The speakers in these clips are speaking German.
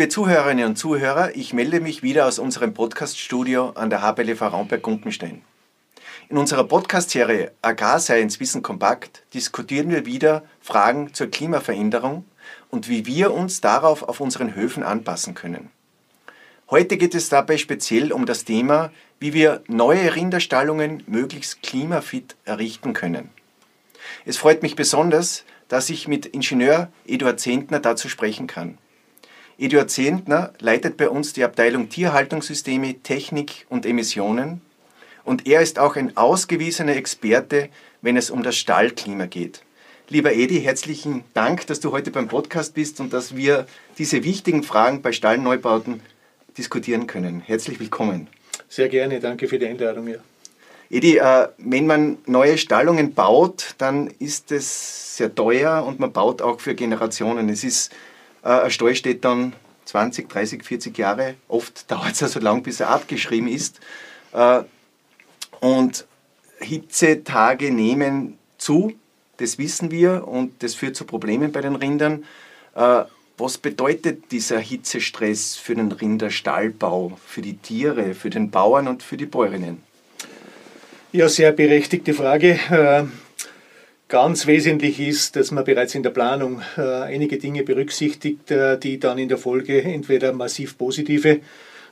liebe Zuhörerinnen und Zuhörer, ich melde mich wieder aus unserem Podcast-Studio an der HBLV Raumberg-Gumpenstein. In unserer Podcast-Serie Agrar Science Wissen Kompakt diskutieren wir wieder Fragen zur Klimaveränderung und wie wir uns darauf auf unseren Höfen anpassen können. Heute geht es dabei speziell um das Thema, wie wir neue Rinderstallungen möglichst klimafit errichten können. Es freut mich besonders, dass ich mit Ingenieur Eduard Zehntner dazu sprechen kann. Eduard Zehntner leitet bei uns die Abteilung Tierhaltungssysteme, Technik und Emissionen und er ist auch ein ausgewiesener Experte, wenn es um das Stallklima geht. Lieber Edi, herzlichen Dank, dass du heute beim Podcast bist und dass wir diese wichtigen Fragen bei Stallneubauten diskutieren können. Herzlich willkommen. Sehr gerne, danke für die Einladung. Ja. Edi, äh, wenn man neue Stallungen baut, dann ist es sehr teuer und man baut auch für Generationen. Es ist, ein Stall steht dann 20, 30, 40 Jahre. Oft dauert es ja so lang, bis er abgeschrieben ist. Äh, und Hitzetage nehmen zu, das wissen wir und das führt zu Problemen bei den Rindern. Äh, was bedeutet dieser Hitzestress für den Rinderstallbau, für die Tiere, für den Bauern und für die Bäuerinnen? Ja, sehr berechtigte Frage. Äh, ganz wesentlich ist, dass man bereits in der Planung äh, einige Dinge berücksichtigt, die dann in der Folge entweder massiv positive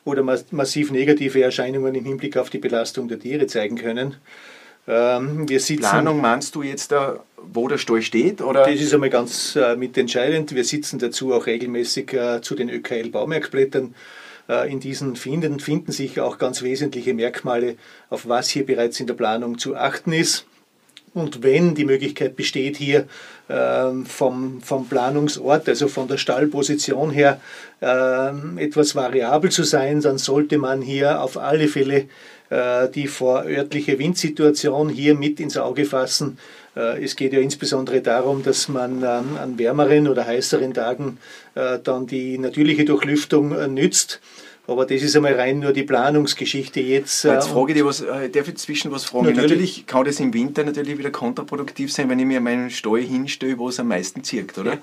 oder massiv negative Erscheinungen im Hinblick auf die Belastung der Tiere zeigen können. Ähm, wir sitzen, Planung meinst du jetzt, da, wo der Stall steht? Oder? Das ist einmal ganz äh, mitentscheidend. Wir sitzen dazu auch regelmäßig äh, zu den ÖKL-Baumerkblättern. Äh, in diesen finden, finden sich auch ganz wesentliche Merkmale, auf was hier bereits in der Planung zu achten ist. Und wenn die Möglichkeit besteht, hier ähm, vom, vom Planungsort, also von der Stallposition her, ähm, etwas variabel zu sein, dann sollte man hier auf alle Fälle äh, die vorörtliche Windsituation hier mit ins Auge fassen. Äh, es geht ja insbesondere darum, dass man an wärmeren oder heißeren Tagen äh, dann die natürliche Durchlüftung nützt. Aber das ist einmal rein nur die Planungsgeschichte jetzt. Jetzt äh, frage ich dich, was, äh, darf ich zwischen was fragen? Natürlich. natürlich. kann das im Winter natürlich wieder kontraproduktiv sein, wenn ich mir meinen Stall hinstelle, wo es am meisten zirkt, oder?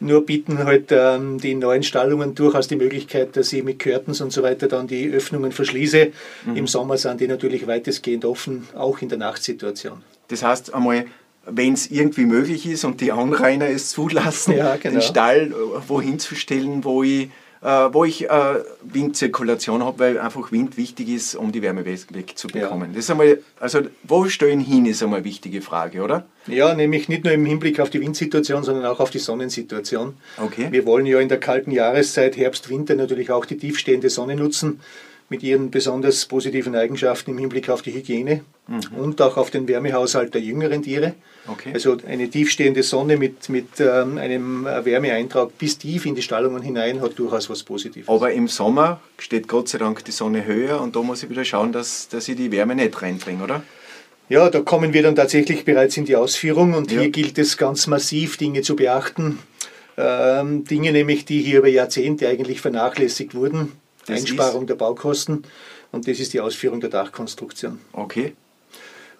Nur bieten halt ähm, die neuen Stallungen durchaus die Möglichkeit, dass ich mit Curtains und so weiter dann die Öffnungen verschließe. Mhm. Im Sommer sind die natürlich weitestgehend offen, auch in der Nachtsituation. Das heißt einmal, wenn es irgendwie möglich ist und die Anrainer es zulassen, ja, genau. den Stall äh, wohin zu stellen, wo ich wo ich äh, Windzirkulation habe, weil einfach Wind wichtig ist, um die Wärme wegzubekommen. Ja. Das ist einmal, also wo stellen hin, ist einmal eine wichtige Frage, oder? Ja, nämlich nicht nur im Hinblick auf die Windsituation, sondern auch auf die Sonnensituation. Okay. Wir wollen ja in der kalten Jahreszeit, Herbst, Winter natürlich auch die tiefstehende Sonne nutzen mit ihren besonders positiven Eigenschaften im Hinblick auf die Hygiene mhm. und auch auf den Wärmehaushalt der jüngeren Tiere. Okay. Also eine tiefstehende Sonne mit, mit ähm, einem Wärmeeintrag bis tief in die Stallungen hinein hat durchaus was Positives. Aber im Sommer steht Gott sei Dank die Sonne höher und da muss ich wieder schauen, dass, dass ich die Wärme nicht reinbringe, oder? Ja, da kommen wir dann tatsächlich bereits in die Ausführung und ja. hier gilt es ganz massiv, Dinge zu beachten. Ähm, Dinge nämlich, die hier über Jahrzehnte eigentlich vernachlässigt wurden. Das Einsparung der Baukosten und das ist die Ausführung der Dachkonstruktion. Okay.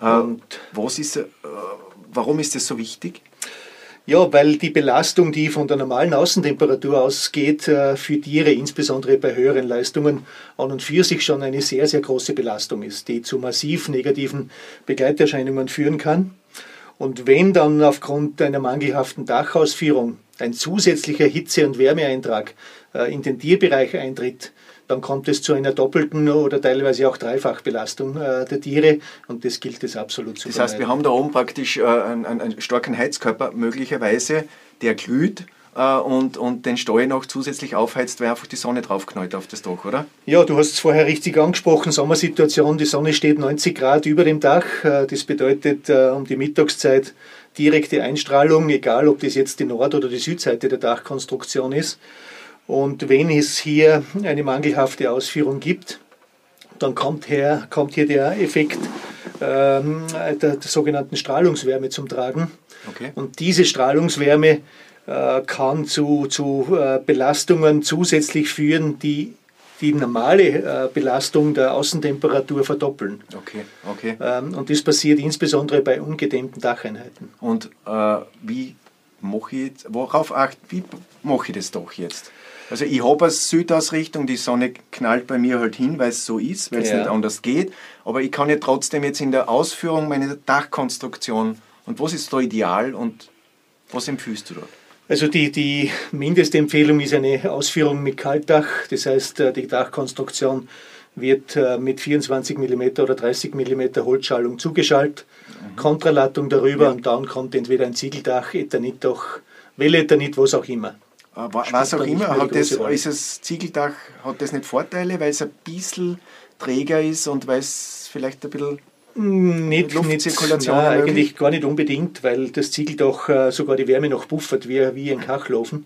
Und was ist, äh, warum ist das so wichtig? Ja, weil die Belastung, die von der normalen Außentemperatur ausgeht, äh, für Tiere, insbesondere bei höheren Leistungen, an und für sich schon eine sehr, sehr große Belastung ist, die zu massiv negativen Begleiterscheinungen führen kann. Und wenn dann aufgrund einer mangelhaften Dachausführung ein zusätzlicher Hitze- und Wärmeeintrag äh, in den Tierbereich eintritt, dann kommt es zu einer doppelten oder teilweise auch Dreifachbelastung äh, der Tiere und das gilt es absolut zu Das heißt, wir haben da oben praktisch äh, einen, einen, starken Heizkörper möglicherweise, der glüht äh, und, und den Stall noch zusätzlich aufheizt, weil einfach die Sonne draufknallt auf das Dach, oder? Ja, du hast es vorher richtig angesprochen, Sommersituation, die Sonne steht 90 Grad über dem Dach, äh, das bedeutet äh, um die Mittagszeit direkte Einstrahlung, egal ob das jetzt die Nord- oder die Südseite der Dachkonstruktion ist. Und wenn es hier eine mangelhafte Ausführung gibt, dann kommt, her, kommt hier der Effekt ähm, der, der, sogenannten Strahlungswärme zum Tragen. Okay. Und diese Strahlungswärme äh, kann zu, zu äh, Belastungen zusätzlich führen, die die normale äh, Belastung der Außentemperatur verdoppeln. Okay, okay. Ähm, und das passiert insbesondere bei ungedämmten Dacheinheiten. Und äh, wie mache ich, worauf acht, wie mache ich das doch jetzt? Also ich habe eine Südausrichtung, die Sonne knallt bei mir halt hin, weil es so ist, weil es Ja. nicht anders geht. Aber ich kann ja trotzdem jetzt in der Ausführung meine Dachkonstruktion und was ist da ideal und was empfiehlst du dort? Also die, die Mindestempfehlung ist eine Ausführung mit Kaltdach. Das heißt, äh, die Dachkonstruktion wird äh, mit 24 mm oder 30 mm Holzschalung zugeschaltet, Kontralattung darüber Ja. und dann kommt entweder ein Ziegeldach, Ethanitdach, Wellethanit, was auch immer. Äh, Was auch immer, hat das, ist das Ziegeldach, hat das nicht Vorteile, weil es ein bisschen träger ist und weil es vielleicht ein bisschen Mm, Nicht, Luftzirkulation nicht, nein, eigentlich gar nicht unbedingt, weil das Ziegeldach äh, sogar die Wärme noch buffert, wie, wie ein Kachelofen.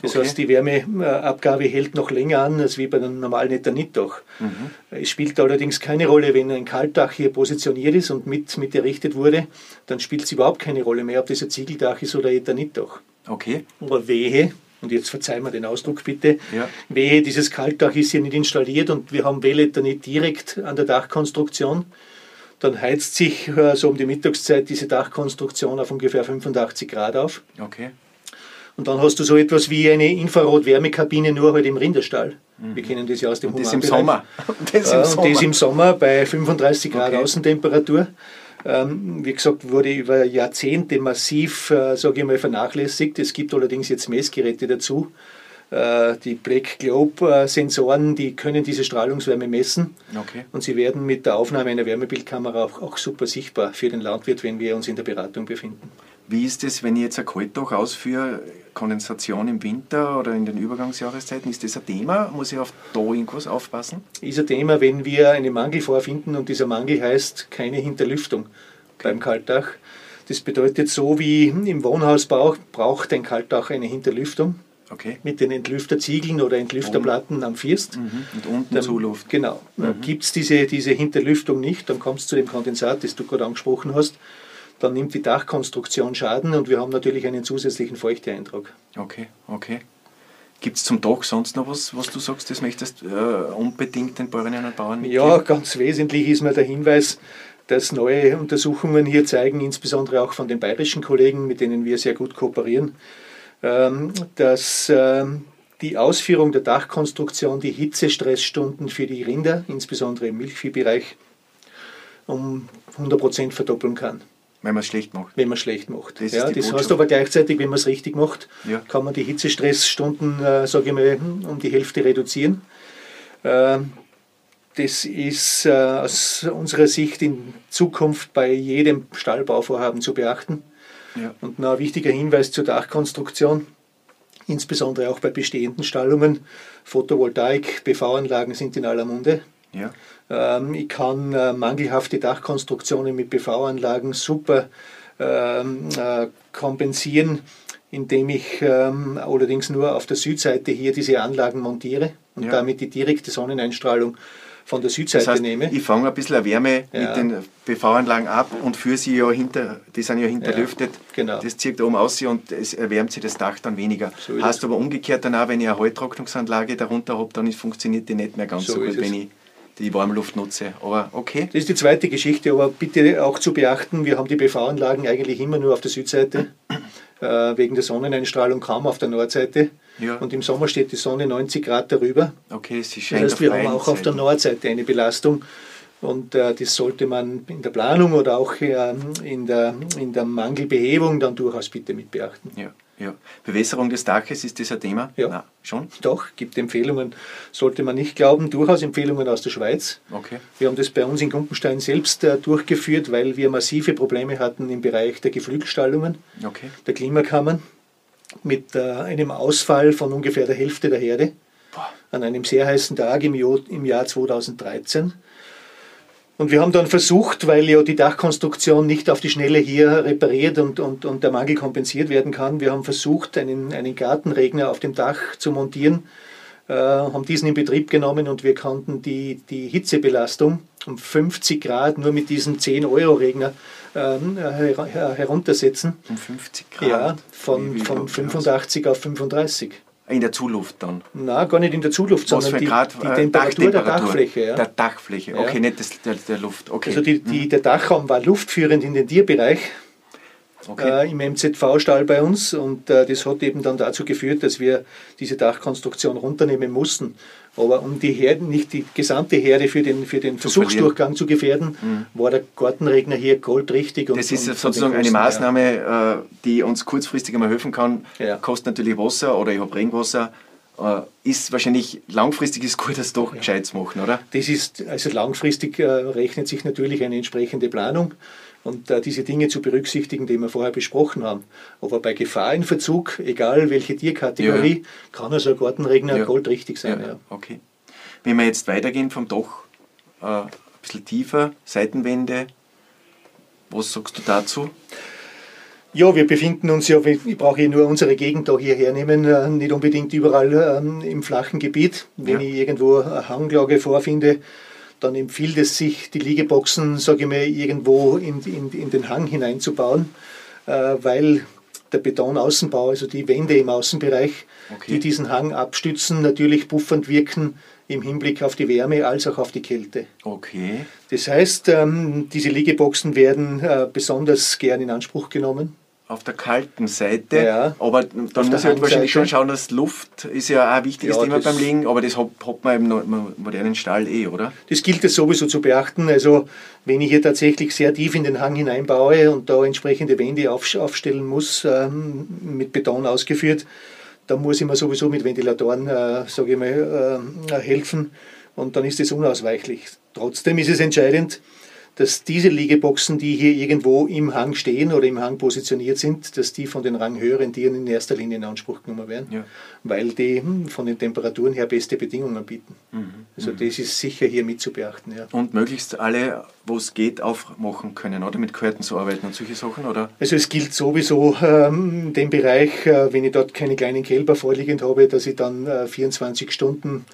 Das Mhm, okay. heißt, die Wärmeabgabe hält noch länger an, als wie bei einem normalen Ethanitdach. Mhm. Es spielt allerdings keine Rolle, wenn ein Kaltdach hier positioniert ist und mit, mit errichtet wurde, dann spielt es überhaupt keine Rolle mehr, ob das ein Ziegeldach ist oder ein Ethanitdach. okay. Aber wehe, und jetzt verzeihen wir den Ausdruck bitte, Ja. wehe, dieses Kaltdach ist hier nicht installiert und wir haben Welletter nicht direkt an der Dachkonstruktion, dann heizt sich äh, so um die Mittagszeit diese Dachkonstruktion auf ungefähr 85 Grad auf. Okay. Und dann hast du so etwas wie eine Infrarot-Wärmekabine, nur halt im Rinderstall. Wir kennen das ja aus dem Und das im Humanbereich. Sommer. Das im und Sommer. das im Sommer bei 35 Grad Okay. Außentemperatur. Ähm, wie gesagt, wurde über Jahrzehnte massiv, äh, sage ich mal, vernachlässigt. Es gibt allerdings jetzt Messgeräte dazu. Äh, die Black Globe-Sensoren, die können diese Strahlungswärme messen. Okay. Und sie werden mit der Aufnahme einer Wärmebildkamera auch, auch super sichtbar für den Landwirt, wenn wir uns in der Beratung befinden. Wie ist es, wenn ich jetzt ein Kaltdach ausführe, Kondensation im Winter oder in den Übergangsjahreszeiten, ist das ein Thema? Muss ich auf da irgendwas aufpassen? Ist ein Thema, wenn wir einen Mangel vorfinden und dieser Mangel heißt keine Hinterlüftung beim Kaltdach. Das bedeutet, so wie im Wohnhausbau braucht ein Kaltdach eine Hinterlüftung Okay. mit den Entlüfterziegeln oder Entlüfterplatten am First. Mhm. Und unten Dann- Zuluft. Genau. Gibt es diese, diese Hinterlüftung nicht, dann kommst du zu dem Kondensat, das du gerade angesprochen hast. Dann nimmt die Dachkonstruktion Schaden und wir haben natürlich einen zusätzlichen Feuchteeintrag. Okay, okay. Gibt es zum Dach sonst noch was, was du sagst, das möchtest äh, unbedingt den Bäuerinnen und Bauern mitgeben? Ja, ganz wesentlich ist mir der Hinweis, dass neue Untersuchungen hier zeigen, insbesondere auch von den bayerischen Kollegen, mit denen wir sehr gut kooperieren, ähm, dass ähm, die Ausführung der Dachkonstruktion die Hitzestressstunden für die Rinder, insbesondere im Milchviehbereich, um 100% verdoppeln kann, Wenn man es schlecht macht. wenn man es schlecht macht. Das ja, das heißt aber gleichzeitig, wenn man es richtig macht, Ja. kann man die Hitzestressstunden, äh, sage ich mal, um die Hälfte reduzieren. Ähm, das ist äh, aus unserer Sicht in Zukunft bei jedem Stallbauvorhaben zu beachten. Ja. Und noch ein wichtiger Hinweis zur Dachkonstruktion, insbesondere auch bei bestehenden Stallungen. Photovoltaik, PV-Anlagen sind in aller Munde. Ja. Ähm, ich kann äh, mangelhafte Dachkonstruktionen mit PV-Anlagen super ähm, äh, kompensieren, indem ich ähm, allerdings nur auf der Südseite hier diese Anlagen montiere und Ja. damit die direkte Sonneneinstrahlung von der Südseite Das heißt, nehme. ich fange ein bisschen Wärme Ja. mit den PV-Anlagen ab und führe sie ja hinter, die sind ja hinterlüftet. genau. Das zieht oben aus und es erwärmt sich das Dach dann weniger. So heißt aber umgekehrt dann auch, wenn ich eine Halttrocknungsanlage darunter habe, dann funktioniert die nicht mehr ganz So so, gut, wenn ich die Warmluft nutze. Aber okay. Das ist die zweite Geschichte, aber bitte auch zu beachten, wir haben die PV-Anlagen eigentlich immer nur auf der Südseite, äh, wegen der Sonneneinstrahlung kaum auf der Nordseite. Ja. Und im Sommer steht die Sonne 90 Grad darüber. Okay, sie Das scheint heißt, wir haben auch auf der. Nordseite eine Belastung. Und äh, das sollte man in der Planung oder auch äh, in, der, in der Mangelbehebung dann durchaus bitte mit beachten. Ja, ja. Bewässerung des Daches, ist das ein Thema? Ja. Nein, schon? Doch, gibt Empfehlungen, sollte man nicht glauben, durchaus Empfehlungen aus der Schweiz. Okay. Wir haben das bei uns in Gumpenstein selbst äh, durchgeführt, weil wir massive Probleme hatten im Bereich der Geflügelstallungen, Okay. der Klimakammern, mit äh, einem Ausfall von ungefähr der Hälfte der Herde Boah. an einem sehr heißen Tag im Jahr, im Jahr 2013. Und wir haben dann versucht, weil ja die Dachkonstruktion nicht auf die Schnelle hier repariert und, und, und der Mangel kompensiert werden kann, wir haben versucht, einen, einen Gartenregner auf dem Dach zu montieren, äh, haben diesen in Betrieb genommen und wir konnten die, die Hitzebelastung um 50 Grad nur mit diesem 10-Euro-Regner ähm, her heruntersetzen. Um 50 Grad. Ja, von, von schaut das 85 auf 35. In der Zuluft dann. Na, gar nicht in der Zuluft, Was sondern die, Grad? die äh, Temperatur der. Dachfläche. Ja. Der Dachfläche, Ja. okay, nicht das, der, der Luft. Okay. Also die, die, der Dachraum war luftführend in den Tierbereich. Okay. äh, im MZV-Stall bei uns und äh, das hat eben dann dazu geführt, dass wir diese Dachkonstruktion runternehmen mussten. Aber um die Herde, nicht die gesamte Herde für den, für den Versuchsdurchgang zu gefährden, mhm. war der Gartenregner hier goldrichtig. Und, das ist und sozusagen eine Maßnahme, ja. Äh, die uns kurzfristig einmal helfen kann. Ja. Kostet natürlich Wasser oder ich habe Regenwasser. Äh, ist wahrscheinlich langfristig ist gut, das doch ja. gescheit zu machen, oder? Das ist, also langfristig äh, rechnet sich natürlich eine entsprechende Planung und äh, diese Dinge zu berücksichtigen, die wir vorher besprochen haben. Aber bei Gefahr in Verzug, egal welche Tierkategorie, ja. kann also ein Gartenregner ja. goldrichtig sein. Ja. Okay. Wenn wir jetzt weitergehen vom Dach, äh, ein bisschen tiefer, Seitenwände, was sagst du dazu? Ja, wir befinden uns ja, ich brauche hier nur unsere Gegend da hierher nehmen, äh, nicht unbedingt überall ähm, im flachen Gebiet. Wenn ja. ich irgendwo eine Hanglage vorfinde, dann empfiehlt es sich, die Liegeboxen, sage ich mal, irgendwo in, in, in den Hang hineinzubauen, äh, weil der Betonaußenbau, also die Wände im Außenbereich, okay. die diesen Hang abstützen, natürlich puffernd wirken im Hinblick auf die Wärme als auch auf die Kälte. Okay. Das heißt, ähm, diese Liegeboxen werden äh, besonders gern in Anspruch genommen auf der kalten Seite. Ja, aber dann muss ich halt wahrscheinlich schon schauen, dass Luft ist ja auch ein wichtiges ja, Thema beim Liegen, aber das hat, hat man im modernen Stall eh, oder? Das gilt es sowieso zu beachten. Also wenn ich hier tatsächlich sehr tief in den Hang hineinbaue und da entsprechende Wände auf, aufstellen muss, ähm, mit Beton ausgeführt, dann muss ich mir sowieso mit Ventilatoren, äh, sage ich mal, äh, helfen und dann ist es unausweichlich. Trotzdem ist es entscheidend, dass diese Liegeboxen, die hier irgendwo im Hang stehen oder im Hang positioniert sind, dass die von den ranghöheren Tieren in erster Linie in Anspruch genommen werden, ja. weil die hm, von den Temperaturen her beste Bedingungen bieten. Mhm. Also mhm. das ist sicher hier mit zu beachten. Ja. Und möglichst alle, wo es geht, aufmachen können, oder mit Karten zu arbeiten und solche Sachen, oder? Also es gilt sowieso ähm, den Bereich, äh, wenn ich dort keine kleinen Kälber vorliegend habe, dass ich dann äh, 24 Stunden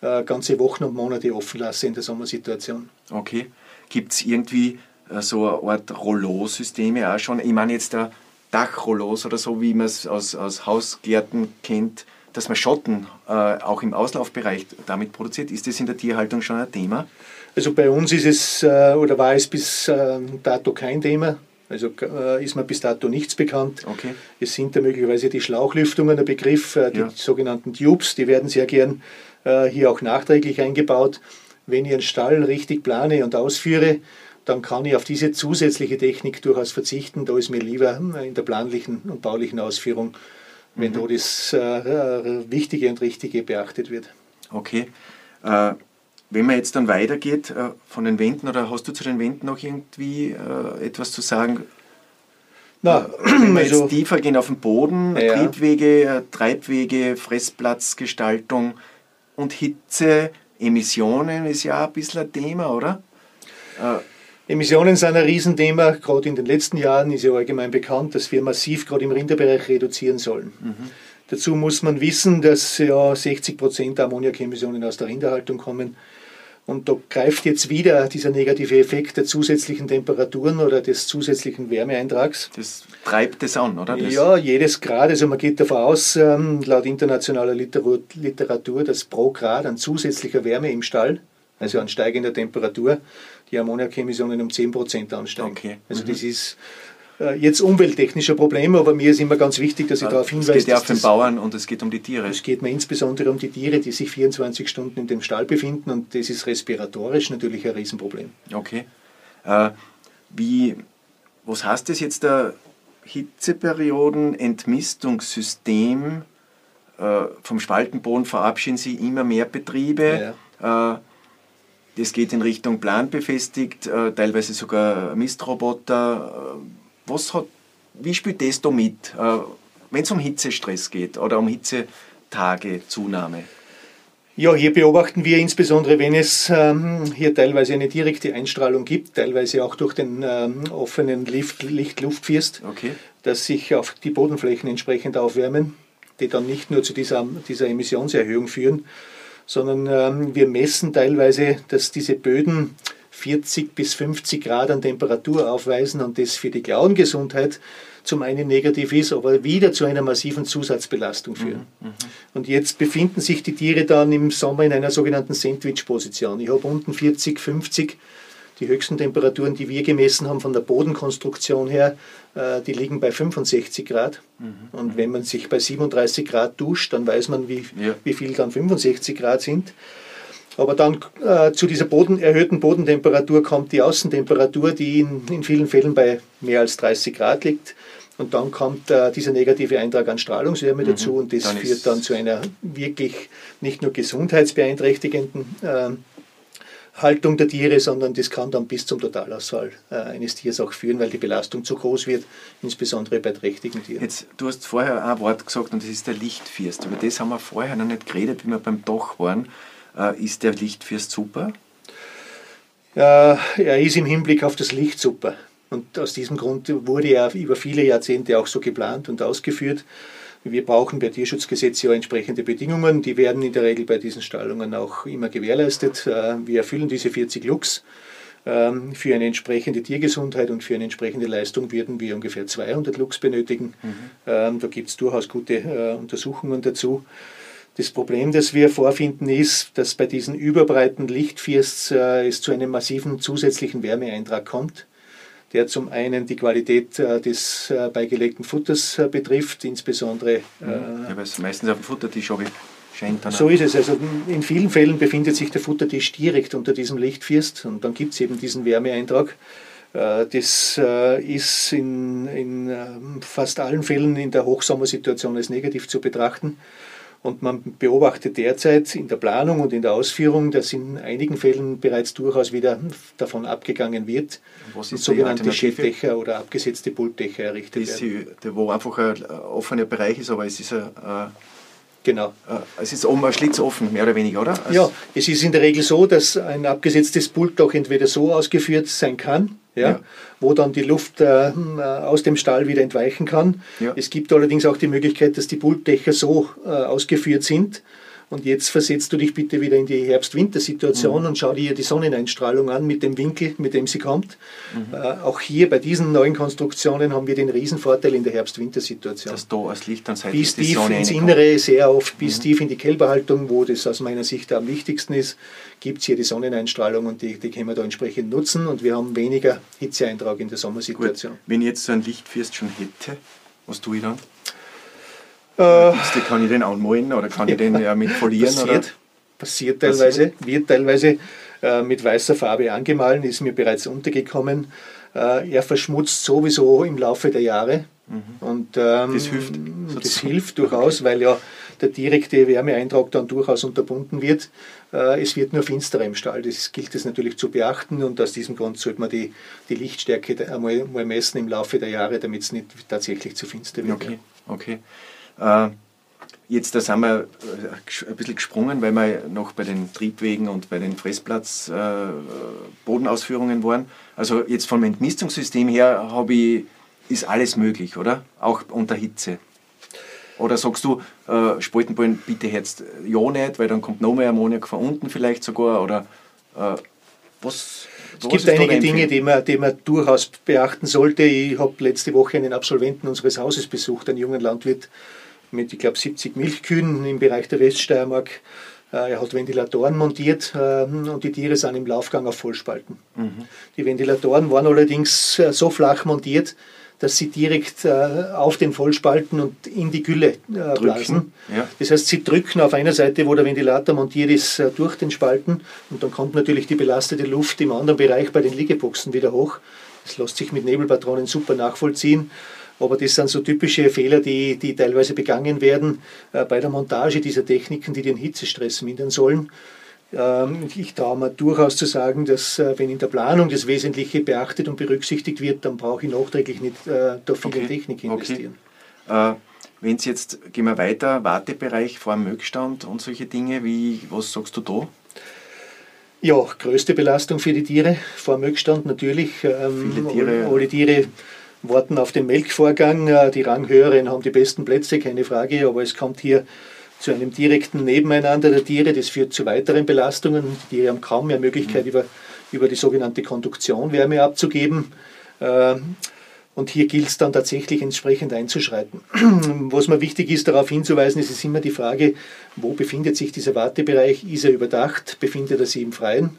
äh, ganze Wochen und Monate offen lasse in der Sommersituation. Okay. Gibt es irgendwie äh, so eine Art Rollo-Systeme auch schon? Ich meine jetzt der Dachrollos oder so, wie man es aus, aus Hausgärten kennt, dass man Schotten äh, auch im Auslaufbereich damit produziert. Ist das in der Tierhaltung schon ein Thema? Also bei uns ist es äh, oder war es bis äh, dato kein Thema. Also äh, ist mir bis dato nichts bekannt. Okay. Es sind da möglicherweise die Schlauchlüftungen ein Begriff, äh, die ja. sogenannten Tubes, die werden sehr gern hier auch nachträglich eingebaut wenn ich einen Stall richtig plane und ausführe, dann kann ich auf diese zusätzliche Technik durchaus verzichten. Da ist mir lieber in der planlichen und baulichen Ausführung, wenn mhm. da das äh, Wichtige und Richtige beachtet wird. Okay. Äh, wenn man jetzt dann weitergeht äh, von den Wänden, oder hast du zu den Wänden noch irgendwie äh, etwas zu sagen? Na, äh, wenn wir also, jetzt tiefer gehen auf den Boden, ja. Triebwege, äh, Treibwege, Fressplatzgestaltung und Hitze, Emissionen ist ja ein bisschen ein Thema, oder? Äh, Emissionen sind ein Riesenthema. Gerade in den letzten Jahren ist ja allgemein bekannt, dass wir massiv gerade im Rinderbereich reduzieren sollen. Mhm. Dazu muss man wissen, dass ja 60 Prozent der Ammoniakemissionen aus der Rinderhaltung kommen. Und da greift jetzt wieder dieser negative Effekt der zusätzlichen Temperaturen oder des zusätzlichen Wärmeeintrags. Das treibt es an, oder? Das ja, jedes Grad. Also man geht davon aus, ähm, laut internationaler Literatur, dass pro Grad an zusätzlicher Wärme im Stall, also an steigender Temperatur, die Ammoniakemissionen um 10% ansteigen. Okay. Also mhm. das ist jetzt umwelttechnischer Problem, aber mir ist immer ganz wichtig, dass ich ja, darauf hinweise. Es geht ja auf den Bauern und es geht um die Tiere. Es geht mir insbesondere um die Tiere, die sich 24 Stunden in dem Stall befinden und das ist respiratorisch natürlich ein Riesenproblem. Okay. Äh, wie, was heißt das jetzt der Hitzeperioden, Entmistungssystem? Äh, vom Spaltenboden verabschieden Sie immer mehr Betriebe. Ja. Äh, das geht in Richtung planbefestigt, äh, teilweise sogar Mistroboter. Was hat, wie spielt das da mit, äh, wenn es um Hitzestress geht oder um Hitzetage, Zunahme? Ja, hier beobachten wir insbesondere, wenn es ähm, hier teilweise eine direkte Einstrahlung gibt, teilweise auch durch den ähm, offenen Licht-Luftfirst, okay. dass sich auch die Bodenflächen entsprechend aufwärmen, die dann nicht nur zu dieser, dieser Emissionserhöhung führen, sondern ähm, wir messen teilweise, dass diese Böden 40 bis 50 Grad an Temperatur aufweisen und das für die Klauengesundheit zum einen negativ ist, aber wieder zu einer massiven Zusatzbelastung führen. Mhm, mhm. Und jetzt befinden sich die Tiere dann im Sommer in einer sogenannten Sandwich-Position. Ich habe unten 40, 50, Die höchsten Temperaturen, die wir gemessen haben von der Bodenkonstruktion her, äh, die liegen bei 65 Grad. Mhm. Und wenn man sich bei 37 Grad duscht, dann weiß man, wie, ja. wie viel dann 65 Grad sind. Aber dann äh, zu dieser Boden, erhöhten Bodentemperatur kommt die Außentemperatur, die in, in vielen Fällen bei mehr als 30 Grad liegt. Und dann kommt äh, dieser negative Eintrag an Strahlungswärme mhm. dazu und das dann führt dann zu einer wirklich nicht nur gesundheitsbeeinträchtigenden äh, Haltung der Tiere, sondern das kann dann bis zum Totalausfall äh, eines Tiers auch führen, weil die Belastung zu groß wird, insbesondere bei trächtigen Tieren. Jetzt, du hast vorher ein Wort gesagt und das ist der Lichtfirst. Über das haben wir vorher noch nicht geredet, wie wir beim Dach waren. Äh, ist der Lichtfirst super? Ja, er ist im Hinblick auf das Licht super. Und aus diesem Grund wurde er über viele Jahrzehnte auch so geplant und ausgeführt. Wir brauchen per Tierschutzgesetz ja entsprechende Bedingungen. Die werden in der Regel bei diesen Stallungen auch immer gewährleistet. Äh, wir erfüllen diese 40 Lux. Ähm, für eine entsprechende Tiergesundheit und für eine entsprechende Leistung würden wir ungefähr 200 Lux benötigen. Mhm. Ähm, da gibt es durchaus gute äh, Untersuchungen dazu. Das Problem, das wir vorfinden, ist, dass bei diesen überbreiten Lichtfirsts äh, es zu einem massiven zusätzlichen Wärmeeintrag kommt der zum einen die Qualität äh, des äh, beigelegten Futters äh, betrifft, insbesondere. Mhm. ja, weil es meistens auf dem Futtertisch habe. So ist es. Also in vielen Fällen befindet sich der Futtertisch direkt unter diesem Lichtfirst und dann gibt es eben diesen Wärmeeintrag. Das ist in, in fast allen Fällen in der Hochsommersituation als negativ zu betrachten. Und man beobachtet derzeit in der Planung und in der Ausführung, dass in einigen Fällen bereits durchaus wieder davon abgegangen wird, Was ist sogenannte Schilddächer oder abgesetzte Pultdächer errichtet werden. Sie, wo einfach ein offener Bereich ist, aber es ist ein, Genau. Es ist oben ein Schlitz offen, mehr oder weniger, oder? Also ja, es ist in der Regel so, dass ein abgesetztes Pult auch entweder so ausgeführt sein kann, ja, ja. wo dann die Luft äh, aus dem Stall wieder entweichen kann. Ja. Es gibt allerdings auch die Möglichkeit, dass die Pultdächer so äh, ausgeführt sind, und jetzt versetzt du dich bitte wieder in die Herbst-Winter-Situation mhm. und schau dir die Sonneneinstrahlung an mit dem Winkel, mit dem sie kommt. Mhm. Äh, auch hier bei diesen neuen Konstruktionen haben wir den Riesenvorteil in der Herbst-Winter-Situation. Dass da als Licht dann seitlich Bis tief ins Innere, sehr oft bis mhm. tief in die Kälberhaltung, wo das aus meiner Sicht am wichtigsten ist, gibt es hier die Sonneneinstrahlung und die, die können wir da entsprechend nutzen und wir haben weniger Hitzeeintrag in der Sommersituation. Gut. Wenn ich jetzt so ein Lichtfirst schon hätte, was tue ich dann? Äh, kann ich den anmalen oder kann ich den ja mit folieren? Passiert, oder? passiert teilweise, wird teilweise äh, mit weißer Farbe angemahlen, ist mir bereits untergekommen. Äh, er verschmutzt sowieso im Laufe der Jahre. Mhm. Und, ähm, das hilft. Das hilft durchaus, weil ja der direkte Wärmeeintrag dann durchaus unterbunden wird. Äh, es wird nur finsterer im Stall. Das gilt es natürlich zu beachten und aus diesem Grund sollte man die, die Lichtstärke einmal, einmal messen im Laufe der Jahre, damit es nicht tatsächlich zu finster wird. Okay, okay. Äh, jetzt da sind wir äh, ein bisschen gesprungen, weil wir noch bei den Triebwegen und bei den Fressplatz-Bodenausführungen äh, waren. Also jetzt vom Entmistungssystem her ich, ist alles möglich, oder? Auch unter Hitze. Oder sagst du, äh, Spaltenballen bitte jetzt ja nicht, weil dann kommt noch mehr Ammoniak von unten vielleicht sogar? Oder äh, was? Es gibt einige Dinge, die man, die man durchaus beachten sollte. Ich habe letzte Woche einen Absolventen unseres Hauses besucht, einen jungen Landwirt, mit, ich glaube, 70 Milchkühen im Bereich der Weststeiermark. Äh, er hat Ventilatoren montiert ähm, und die Tiere sind im Laufgang auf Vollspalten. Mhm. Die Ventilatoren waren allerdings äh, so flach montiert, dass sie direkt äh, auf den Vollspalten und in die Gülle blasen. Ja. Das heißt, sie drücken auf einer Seite, wo der Ventilator montiert ist, durch den Spalten und dann kommt natürlich die belastete Luft im anderen Bereich bei den Liegeboxen wieder hoch. Das lässt sich mit Nebelpatronen super nachvollziehen. Aber das sind so typische Fehler, die, die teilweise begangen werden äh, bei der Montage dieser Techniken, die den Hitzestress mindern sollen. Ähm, ich traue mir durchaus zu sagen, dass äh, wenn in der Planung das Wesentliche beachtet und berücksichtigt wird, dann brauche ich nachträglich nicht äh, da viel okay. Technik investieren. Okay. Äh, wenn es jetzt, gehen wir weiter, Wartebereich vor dem Mögstand und solche Dinge, wie, was sagst du da? Ja, größte Belastung für die Tiere vor dem Mögstand natürlich. Ähm, Viele Tiere. Alle Tiere warten auf den Melkvorgang. Äh, die Ranghöheren haben die besten Plätze, keine Frage, aber es kommt hier zu einem direkten Nebeneinander der Tiere. Das führt zu weiteren Belastungen. Die Tiere haben kaum mehr Möglichkeit, über, über die sogenannte Konduktion Wärme abzugeben. Ähm, und hier gilt es dann tatsächlich entsprechend einzuschreiten. Was mir wichtig ist, darauf hinzuweisen, ist, ist immer die Frage, wo befindet sich dieser Wartebereich? Ist er überdacht? Befindet er sich im Freien?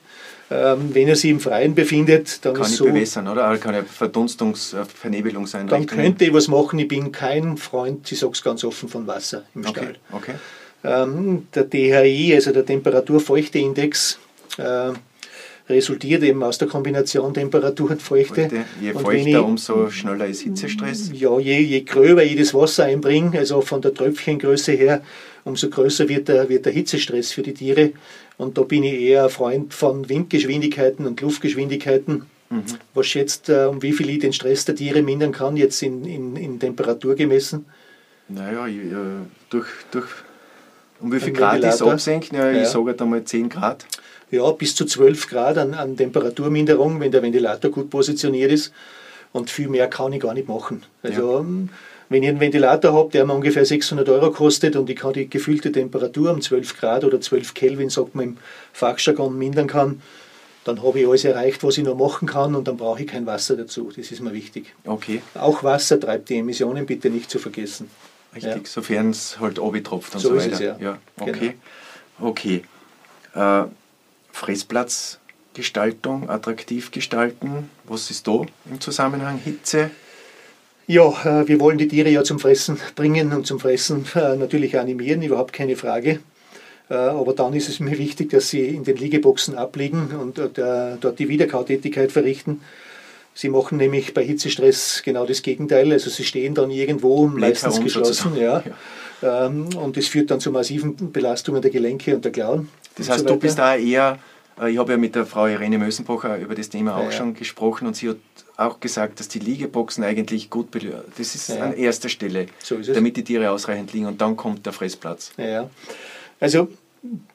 Ähm, wenn er sich im Freien befindet, dann kann ist ich so, bewässern, oder? Aber kann ja Verdunstungs-, Vernebelung sein. dann könnte ich was machen. Ich bin kein Freund, ich sage es ganz offen, von Wasser im Okay, Stall. okay. Ähm, der DHI, also der Temperatur-Feuchte-Index, äh, resultiert eben aus der Kombination Temperatur und Feuchte. Feuchte. Je Und wenn ich- feuchter, umso schneller ist Hitzestress. Ja, je, je gröber ich das Wasser einbringe, also von der Tröpfchengröße her, umso größer wird der, wird der Hitzestress für die Tiere. Und da bin ich eher ein Freund von Windgeschwindigkeiten und Luftgeschwindigkeiten. Mhm. Was schätzt, äh, um wie viel ich den Stress der Tiere mindern kann, jetzt in, in, in Temperatur gemessen? Naja, ich, äh, durch, durch. Um wie viel Grad ist Ventilator? absenken? Ja, Ja. ich sage halt einmal 10 Grad. Ja, bis zu 12 Grad an, an Temperaturminderung, wenn der Ventilator gut positioniert ist. Und viel mehr kann ich gar nicht machen. Also, ähm, wenn ich einen Ventilator habe, der mir ungefähr 600 Euro kostet und ich kann die gefühlte Temperatur um 12 Grad oder 12 Kelvin, sagt man im Fachjargon, mindern kann, dann habe ich alles erreicht, was ich noch machen kann und dann brauche ich kein Wasser dazu. Das ist mir wichtig. Okay, Auch Wasser treibt die Emissionen bitte nicht zu vergessen. richtig. Ja. Sofern es halt tropft und So so, ist weiter. es, ja. ja okay. Okay. Äh, Fressplatzgestaltung, attraktiv gestalten. Was ist da im Zusammenhang? Hitze? Ja, äh, wir wollen die Tiere ja zum Fressen bringen und zum Fressen äh, natürlich animieren, überhaupt keine Frage. Äh, Aber dann ist es mir wichtig, dass sie in den Liegeboxen abliegen und dort die Wiederkautätigkeit verrichten. Sie machen nämlich bei Hitzestress genau das Gegenteil. Also sie stehen dann irgendwo, meistens geschlossen, ja. Ähm, Und das führt dann zu massiven Belastungen der Gelenke und der Klauen. Das heißt, so du bist da eher, ich habe ja mit der Frau Irene Mösenbacher über das Thema auch Ja, ja. schon gesprochen und sie hat auch gesagt, dass die Liegeboxen eigentlich gut belö- Das ist Ja, ja. an erster Stelle, So damit die Tiere ausreichend liegen und dann kommt der Fressplatz. Ja, ja. Also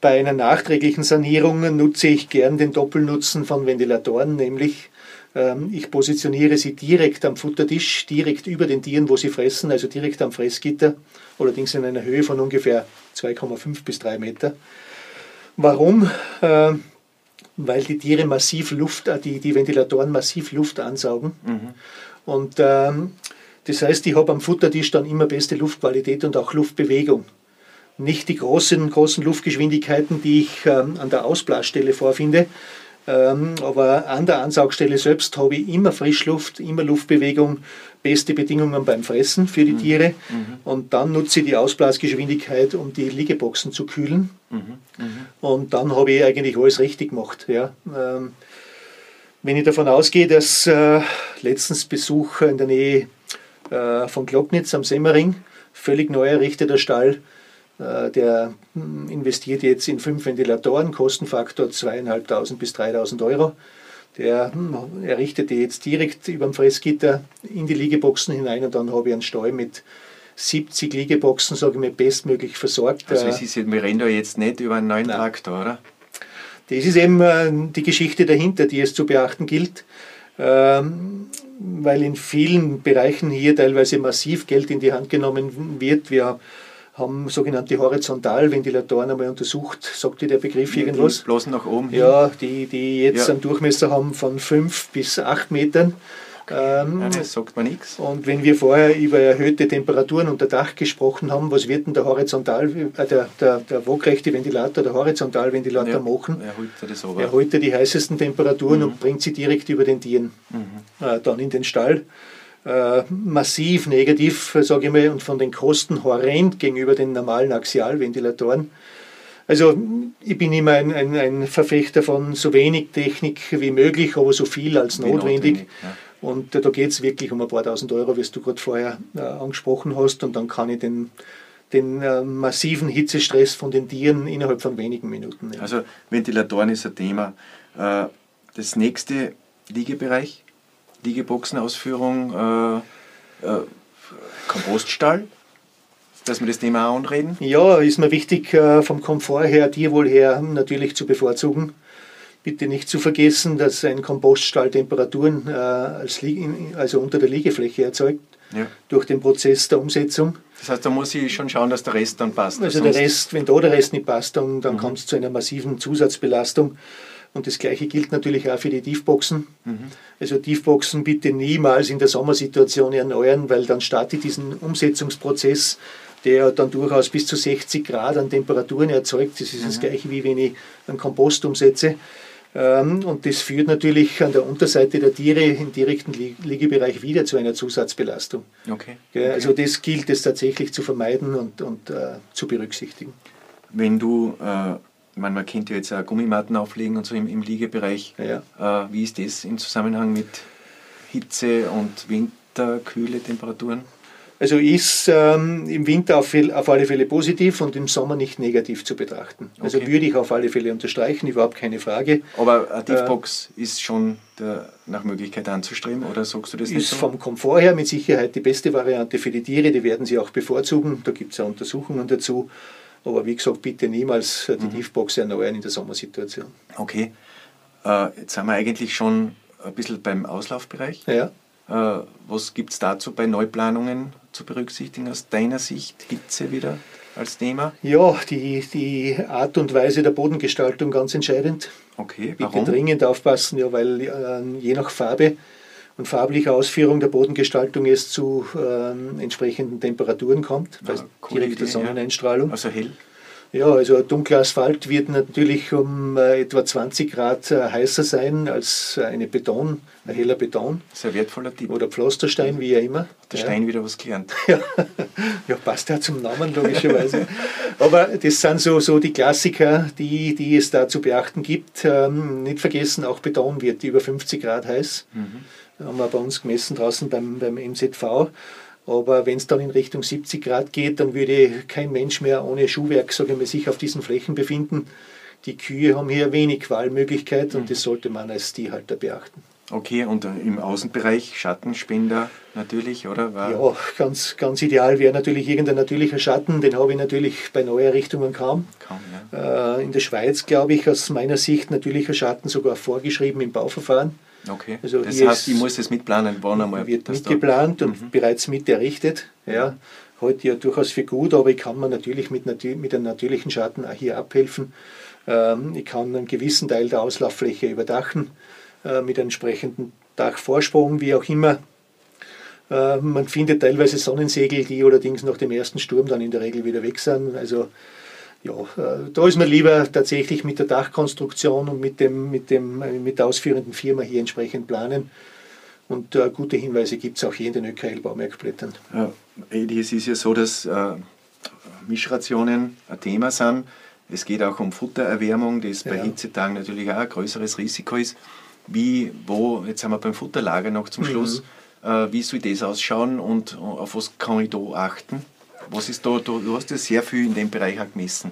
bei einer nachträglichen Sanierung nutze ich gern den Doppelnutzen von Ventilatoren, nämlich ähm, ich positioniere sie direkt am Futtertisch, direkt über den Tieren, wo sie fressen, also direkt am Fressgitter, allerdings in einer Höhe von ungefähr 2,5 bis 3 Meter. Warum? Äh, weil die Tiere massiv Luft, äh, die, die Ventilatoren massiv Luft ansaugen. Und ähm, das heißt, ich habe am Futtertisch dann immer beste Luftqualität und auch Luftbewegung. Nicht die großen, großen Luftgeschwindigkeiten, die ich ähm, an der Ausblasstelle vorfinde, aber an der Ansaugstelle selbst habe ich immer Frischluft, immer Luftbewegung, beste Bedingungen beim Fressen für die Tiere. Und dann nutze ich die Ausblasgeschwindigkeit, um die Liegeboxen zu kühlen. Und dann habe ich eigentlich alles richtig gemacht. Ja. Ähm, wenn ich davon ausgehe, dass äh, letztens Besuch in der Nähe äh, von Glocknitz am Semmering, völlig neu errichteter Stall, der hm, investiert jetzt in fünf Ventilatoren, Kostenfaktor 2.500 bis 3.000 Euro. Der hm, errichtete jetzt direkt über dem Fressgitter in die Liegeboxen hinein und dann habe ich einen Stall mit 70 Liegeboxen, sage ich mir, bestmöglich versorgt. Also Äh, es ist, wir reden da jetzt nicht über einen neuen Nein. Traktor, oder? Das ist eben äh, die Geschichte dahinter, die es zu beachten gilt, ähm, weil in vielen Bereichen hier teilweise massiv Geld in die Hand genommen wird. Wir haben sogenannte Horizontalventilatoren einmal untersucht. Sagt dir der Begriff irgendwas? Die bloß nach oben hin. Ja, die, die jetzt Ja. einen Durchmesser haben von 5 bis 8 Metern. Ähm, Ja, das sagt man nichts. und wenn wir vorher über erhöhte Temperaturen unter Dach gesprochen haben, was wird denn der horizontal, äh, der, der, der waagrechte Ventilator, der Horizontalventilator Ja, machen? er holt ja das aber. Er holt ja die heißesten Temperaturen Mhm. und bringt sie direkt über den Tieren äh, dann in den Stall. Äh, massiv negativ, sage ich mal, und von den Kosten horrend gegenüber den normalen Axialventilatoren. Also ich bin immer ein, ein, ein Verfechter von so wenig Technik wie möglich, aber so viel als Wie notwendig. notwendig, ja. Und äh, da geht es wirklich um ein paar tausend Euro, wie du gerade vorher äh, angesprochen hast. Und dann kann ich den, den äh, massiven Hitzestress von den Tieren innerhalb von wenigen Minuten nehmen. Also Ventilatoren ist ein Thema. Äh, Das nächste Liegebereich, Liegeboxenausführung, äh, äh, Kompoststall, dass wir das Thema auch anreden. Ja, ist mir wichtig, äh, vom Komfort her, Tierwohl her natürlich zu bevorzugen. Bitte nicht zu vergessen, dass ein Kompoststall Temperaturen äh, also unter der Liegefläche erzeugt Ja. durch den Prozess der Umsetzung. Das heißt, da muss ich schon schauen, dass der Rest dann passt. Also der Rest, wenn da der Rest nicht passt, dann, dann kommt es zu einer massiven Zusatzbelastung. Und das Gleiche gilt natürlich auch für die Tiefboxen. Also Tiefboxen bitte niemals in der Sommersituation erneuern, weil dann startet diesen Umsetzungsprozess, der dann durchaus bis zu 60 Grad an Temperaturen erzeugt. Das ist das Gleiche wie wenn ich einen Kompost umsetze. Ähm, und das führt natürlich an der Unterseite der Tiere im direkten Liegebereich wieder zu einer Zusatzbelastung. Okay. okay. Also das gilt es tatsächlich zu vermeiden und, und uh, zu berücksichtigen. Wenn du, äh, man, man kennt ja jetzt auch Gummimatten auflegen und so im, im Liegebereich, ja. äh, wie ist das im Zusammenhang mit Hitze und Winterkühle Temperaturen? Also ist ähm, im Winter auf, auf, alle Fälle positiv und im Sommer nicht negativ zu betrachten. Also okay. würde ich auf alle Fälle unterstreichen, überhaupt keine Frage. Aber eine Tiefbox äh, ist schon der, nach Möglichkeit anzustreben oder sagst du das nicht? Ist so? vom Komfort her mit Sicherheit die beste Variante für die Tiere, die werden sie auch bevorzugen. Da gibt es ja Untersuchungen dazu. Aber wie gesagt, bitte niemals die mhm. Tiefbox erneuern in der Sommersituation. Okay. Äh, jetzt sind wir eigentlich schon ein bisschen beim Auslaufbereich. Ja. Äh, was gibt es dazu bei Neuplanungen zu berücksichtigen aus deiner Sicht? Hitze wieder als Thema? Ja, die, die Art und Weise der Bodengestaltung ganz entscheidend. Okay, warum? Bitte dringend aufpassen, ja, weil äh, je nach Farbe und farblicher Ausführung der Bodengestaltung es zu äh, entsprechenden Temperaturen kommt, bei ja, direkter Sonneneinstrahlung. Also hell? Ja, also dunkler Asphalt wird natürlich um äh, etwa 20 Grad äh, heißer sein als eine Beton, ein heller Beton. Sehr wertvoller Tipp. Oder Pflasterstein, wie ja immer. Hat der Stein wieder was gelernt. Ja. ja, passt ja zum Namen logischerweise. Aber das sind so, so die Klassiker, die, die es da zu beachten gibt. Ähm, nicht vergessen, auch Beton wird über 50 Grad heiß. Mhm. Haben wir bei uns gemessen draußen beim, beim MZV. Aber wenn es dann in Richtung 70 Grad geht, dann würde kein Mensch mehr ohne Schuhwerk sagen wir, sich auf diesen Flächen befinden. Die Kühe haben hier wenig Wahlmöglichkeit und mhm. das sollte man als Tierhalter beachten. Okay, und im Außenbereich Schattenspender natürlich, oder? War ja, ganz, ganz ideal wäre natürlich irgendein natürlicher Schatten. Den habe ich natürlich bei Neuerrichtungen kaum. kaum ja. Äh, in der Schweiz, glaube ich, aus meiner Sicht natürlicher Schatten sogar vorgeschrieben im Bauverfahren. Okay. Also das heißt, ich muss es mitplanen, wann einmal. Wird mitgeplant und mhm. bereits mit errichtet. Ja. Heute ja durchaus für gut, aber ich kann mir natürlich mit, mit einem natürlichen Schatten auch hier abhelfen. Ähm, ich kann einen gewissen Teil der Auslauffläche überdachen äh, mit entsprechenden Dachvorsprung, wie auch immer. Äh, man findet teilweise Sonnensegel, die allerdings nach dem ersten Sturm dann in der Regel wieder weg sind. Also ja, äh, da ist man lieber tatsächlich mit der Dachkonstruktion und mit, dem, mit, dem, äh, mit der ausführenden Firma hier entsprechend planen. Und äh, gute Hinweise gibt es auch hier in den ÖKL-Baumerkblättern. Ja, es ist ja so, dass äh, Mischrationen ein Thema sind. Es geht auch um Futtererwärmung, das bei ja. Hitzetagen natürlich auch ein größeres Risiko ist. Wie, wo, jetzt sind wir beim Futterlager noch zum mhm. Schluss, mhm. äh, wie soll das ausschauen und auf was kann ich da achten? Was ist da, du, du hast ja sehr viel in dem Bereich auch gemessen.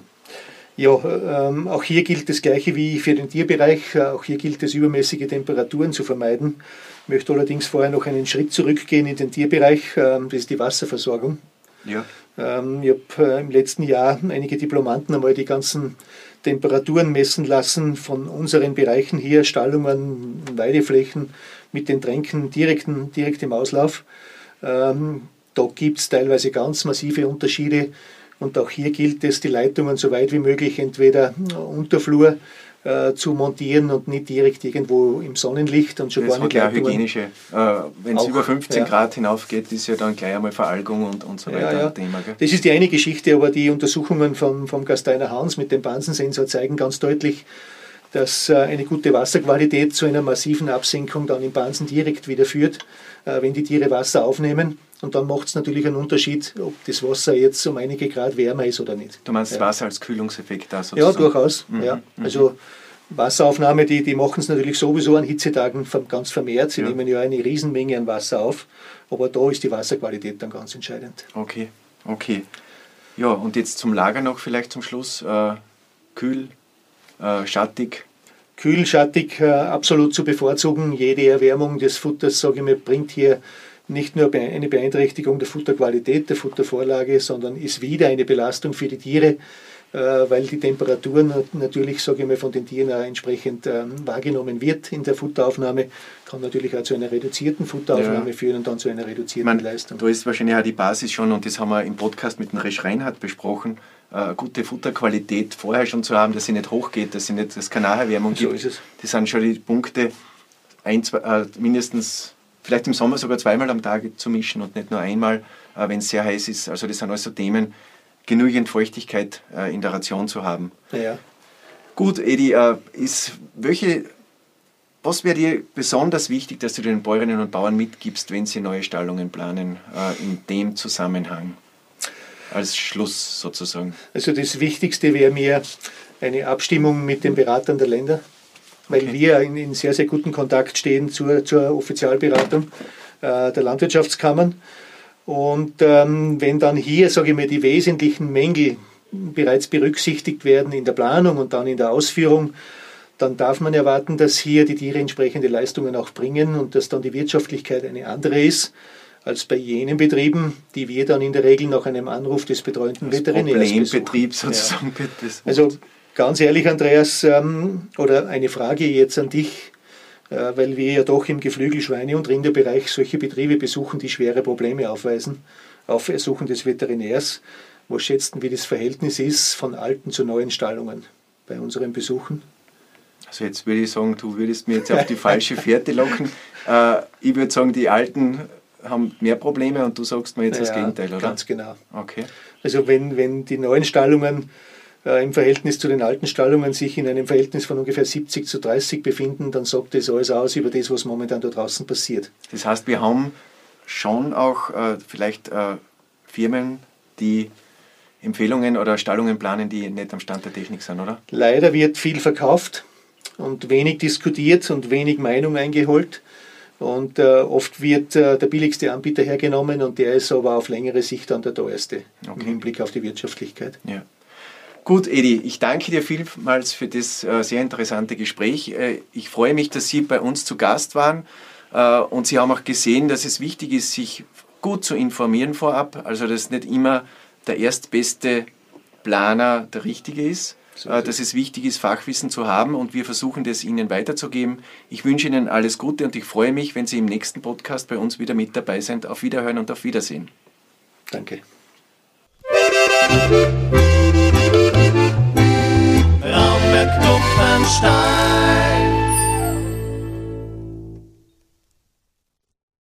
Ja, ähm, auch hier gilt das Gleiche wie für den Tierbereich. Auch hier gilt es, übermäßige Temperaturen zu vermeiden. Ich möchte allerdings vorher noch einen Schritt zurückgehen in den Tierbereich. Ähm, das ist die Wasserversorgung. Ja. Ähm, ich habe äh, im letzten Jahr einige Diplomanten einmal die ganzen Temperaturen messen lassen von unseren Bereichen hier, Stallungen, Weideflächen mit den Tränken direkt, direkt im Auslauf. Ähm, da gibt es teilweise ganz massive Unterschiede. Und auch hier gilt es, die Leitungen so weit wie möglich entweder Unterflur äh, zu montieren und nicht direkt irgendwo im Sonnenlicht und schon das gar nicht hat hygienische. Äh, Wenn es über 15 ja. Grad hinaufgeht, ist ja dann gleich einmal Veralgung und, und so weiter ja, ja. Thema. Gell? Das ist die eine Geschichte, aber die Untersuchungen vom, vom Gasteiner Hans mit dem Bansensensor zeigen ganz deutlich, dass äh, eine gute Wasserqualität zu einer massiven Absenkung dann im Bansen direkt wieder führt, äh, wenn die Tiere Wasser aufnehmen. Und dann macht es natürlich einen Unterschied, ob das Wasser jetzt um einige Grad wärmer ist oder nicht. Du meinst ja. Wasser als Kühlungseffekt da sozusagen? Ja, durchaus. Mhm. Ja. Mhm. Also Wasseraufnahme, die, die machen es natürlich sowieso an Hitzetagen ganz vermehrt. Sie ja. nehmen ja eine Riesenmenge an Wasser auf. Aber da ist die Wasserqualität dann ganz entscheidend. Okay, okay. Ja, und jetzt zum Lager noch vielleicht zum Schluss. Äh, kühl, äh, schattig. Kühl, schattig, äh, absolut zu bevorzugen. Jede Erwärmung des Futters, sage ich mir, bringt hier nicht nur eine Beeinträchtigung der Futterqualität, der Futtervorlage, sondern ist wieder eine Belastung für die Tiere, äh, weil die Temperatur natürlich, sage ich mal, von den Tieren auch entsprechend ähm, wahrgenommen wird in der Futteraufnahme, kann natürlich auch zu einer reduzierten Futteraufnahme ja. führen und dann zu einer reduzierten meine, Leistung. Da ist wahrscheinlich auch die Basis schon, und das haben wir im Podcast mit dem Resch Reinhardt besprochen, äh, gute Futterqualität vorher schon zu haben, dass sie nicht hochgeht, dass sie nicht das Kanalerwärmung gibt. So ist es. Das sind schon die Punkte, ein, zwei, äh, mindestens vielleicht im Sommer sogar zweimal am Tag zu mischen und nicht nur einmal, äh, wenn es sehr heiß ist. Also das sind also Themen, genügend Feuchtigkeit äh, in der Ration zu haben. Ja. Gut, Edi, äh, ist, welche was wäre dir besonders wichtig, dass du den Bäuerinnen und Bauern mitgibst, wenn sie neue Stallungen planen, in dem Zusammenhang? Als Schluss sozusagen. Also das Wichtigste wäre mir eine Abstimmung mit den Beratern der Länder, weil okay. wir in, in, sehr, sehr guten Kontakt stehen zur, zur Offizialberatung äh, der Landwirtschaftskammern. Und ähm, wenn dann hier, sage ich mal, die wesentlichen Mängel bereits berücksichtigt werden in der Planung und dann in der Ausführung, dann darf man erwarten, dass hier die Tiere entsprechende Leistungen auch bringen und dass dann die Wirtschaftlichkeit eine andere ist als bei jenen Betrieben, die wir dann in der Regel nach einem Anruf des betreuenden Veterinärs Problembetrieb sozusagen. Ja. Also ganz ehrlich, Andreas, ähm, oder eine Frage jetzt an dich, äh, weil wir ja doch im Geflügelschweine- und Rinderbereich solche Betriebe besuchen, die schwere Probleme aufweisen, auf Ersuchen des Veterinärs. Was schätzen, wie das Verhältnis ist von alten zu neuen Stallungen bei unseren Besuchen? Also jetzt würde ich sagen, du würdest mir jetzt auf die falsche Fährte locken. Äh, ich würde sagen, die Alten haben mehr Probleme und du sagst mir jetzt ja, das Gegenteil, oder? Ganz genau. Okay. Also wenn, wenn die neuen Stallungen äh, im Verhältnis zu den alten Stallungen sich in einem Verhältnis von ungefähr 70 zu 30 befinden, dann sagt das alles aus über das, was momentan da draußen passiert. Das heißt, wir haben schon auch äh, vielleicht äh, Firmen, die Empfehlungen oder Stallungen planen, die nicht am Stand der Technik sind, oder? Leider wird viel verkauft und wenig diskutiert und wenig Meinung eingeholt. Und äh, oft wird äh, der billigste Anbieter hergenommen und der ist aber auf längere Sicht dann der teuerste okay. im Hinblick auf die Wirtschaftlichkeit. Ja. Gut, Edi, ich danke dir vielmals für das äh, sehr interessante Gespräch. Äh, ich freue mich, dass Sie bei uns zu Gast waren äh, und Sie haben auch gesehen, dass es wichtig ist, sich gut zu informieren vorab, also dass nicht immer der erstbeste Planer der richtige ist dass es wichtig ist, Fachwissen zu haben und wir versuchen das Ihnen weiterzugeben. Ich wünsche Ihnen alles Gute und ich freue mich, wenn Sie im nächsten Podcast bei uns wieder mit dabei sind. Auf Wiederhören und auf Wiedersehen. Danke. Stein.